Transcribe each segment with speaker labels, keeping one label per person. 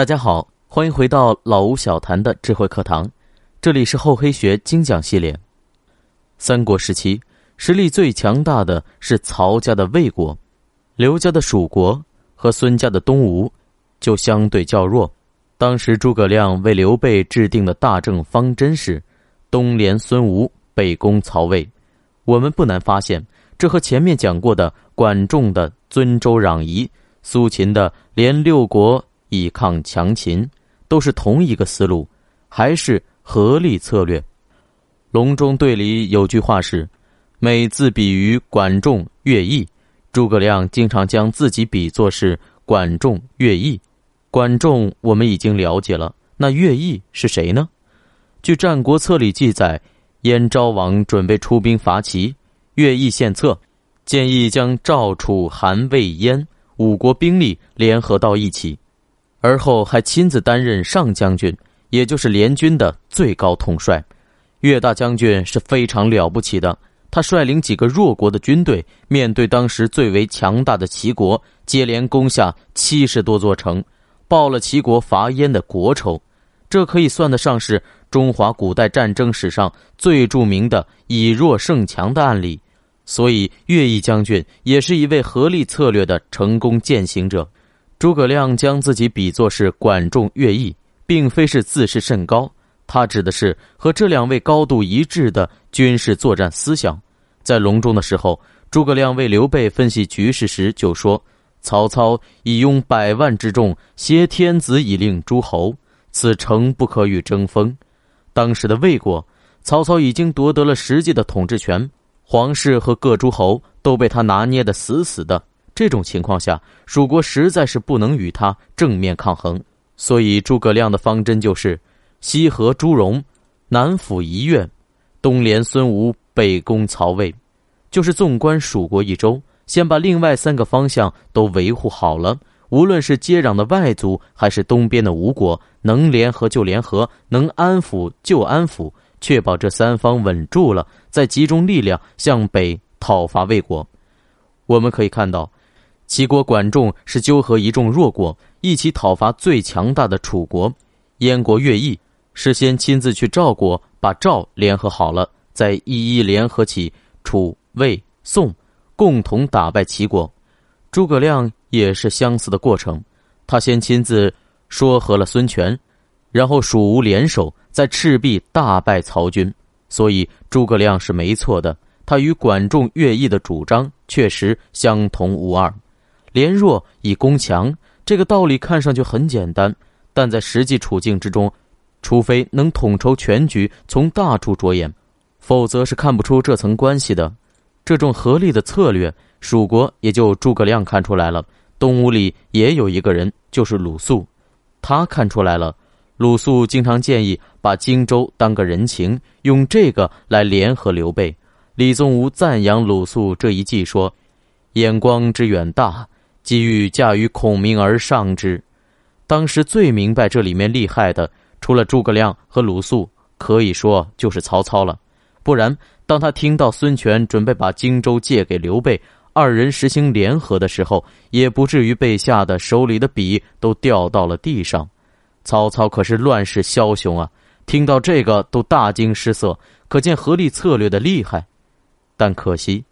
Speaker 1: 大家好，欢迎回到老吴小谈的智慧课堂，这里是厚黑学精讲系列。三国时期，实力最强大的是曹家的魏国，刘家的蜀国和孙家的东吴就相对较弱。当时诸葛亮为刘备制定的大政方针是东连孙吴，北攻曹魏。我们不难发现，这和前面讲过的管仲的尊周攘夷、苏秦的连六国。以抗强秦，都是同一个思路，还是合力策略。隆中对里有句话是：“每自比于管仲、乐毅。”诸葛亮经常将自己比作是管仲、乐毅。管仲我们已经了解了，那乐毅是谁呢？据《战国策》里记载，燕昭王准备出兵伐齐，乐毅献策，建议将赵、楚、韩、魏、燕五国兵力联合到一起。而后还亲自担任上将军，也就是联军的最高统帅。岳大将军是非常了不起的，他率领几个弱国的军队，面对当时最为强大的齐国，接连攻下七十多座城，报了齐国伐燕的国仇。这可以算得上是中华古代战争史上最著名的以弱胜强的案例。所以，乐毅将军也是一位合力策略的成功践行者。诸葛亮将自己比作是管仲、乐毅，并非是自视甚高，他指的是和这两位高度一致的军事作战思想。在隆中的时候，诸葛亮为刘备分析局势时就说：“曹操以拥百万之众，挟天子以令诸侯，此诚不可与争锋。”当时的魏国，曹操已经夺得了实际的统治权，皇室和各诸侯都被他拿捏得死死的。这种情况下，蜀国实在是不能与他正面抗衡，所以诸葛亮的方针就是西和朱荣，南抚夷越，东连孙吴，北攻曹魏，就是纵观蜀国一周，先把另外三个方向都维护好了。无论是接壤的外族，还是东边的吴国，能联合就联合，能安抚就安抚，确保这三方稳住了，再集中力量向北讨伐魏国。我们可以看到。齐国管仲是纠合一众弱国，一起讨伐最强大的楚国；燕国乐毅是先亲自去赵国，把赵联合好了，再一一联合起楚、魏、宋，共同打败齐国。诸葛亮也是相似的过程，他先亲自说和了孙权，然后蜀吴联手，在赤壁大败曹军。所以诸葛亮是没错的，他与管仲、乐毅的主张确实相同无二。连弱以攻强，这个道理看上去很简单，但在实际处境之中，除非能统筹全局，从大处着眼，否则是看不出这层关系的。这种合力的策略，蜀国也就诸葛亮看出来了。东吴里也有一个人，就是鲁肃，他看出来了。鲁肃经常建议把荆州当个人情，用这个来联合刘备。李宗吾赞扬鲁肃这一计，说：“眼光之远大。”机遇驾驭孔明而上之，当时最明白这里面厉害的，除了诸葛亮和鲁肃，可以说就是曹操了。不然，当他听到孙权准备把荆州借给刘备，二人实行联合的时候，也不至于被吓得手里的笔都掉到了地上。曹操可是乱世枭雄啊，听到这个都大惊失色，可见合力策略的厉害。但可惜，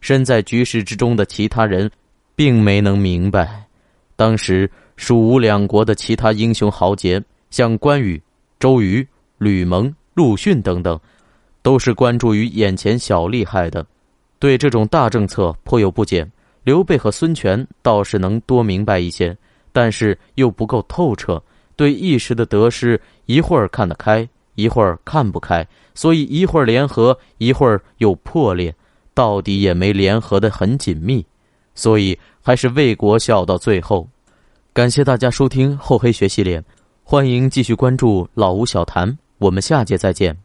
Speaker 1: 身在局势之中的其他人。并没能明白，当时蜀吴两国的其他英雄豪杰，像关羽、周瑜、吕蒙、陆逊等等，都是关注于眼前小利害的，对这种大政策颇有不解。刘备和孙权倒是能多明白一些，但是又不够透彻，对一时的得失，一会儿看得开，一会儿看不开，所以一会儿联合，一会儿又破裂，到底也没联合的很紧密。所以还是为国笑到最后。感谢大家收听厚黑学系列，欢迎继续关注老吴小谈，我们下节再见。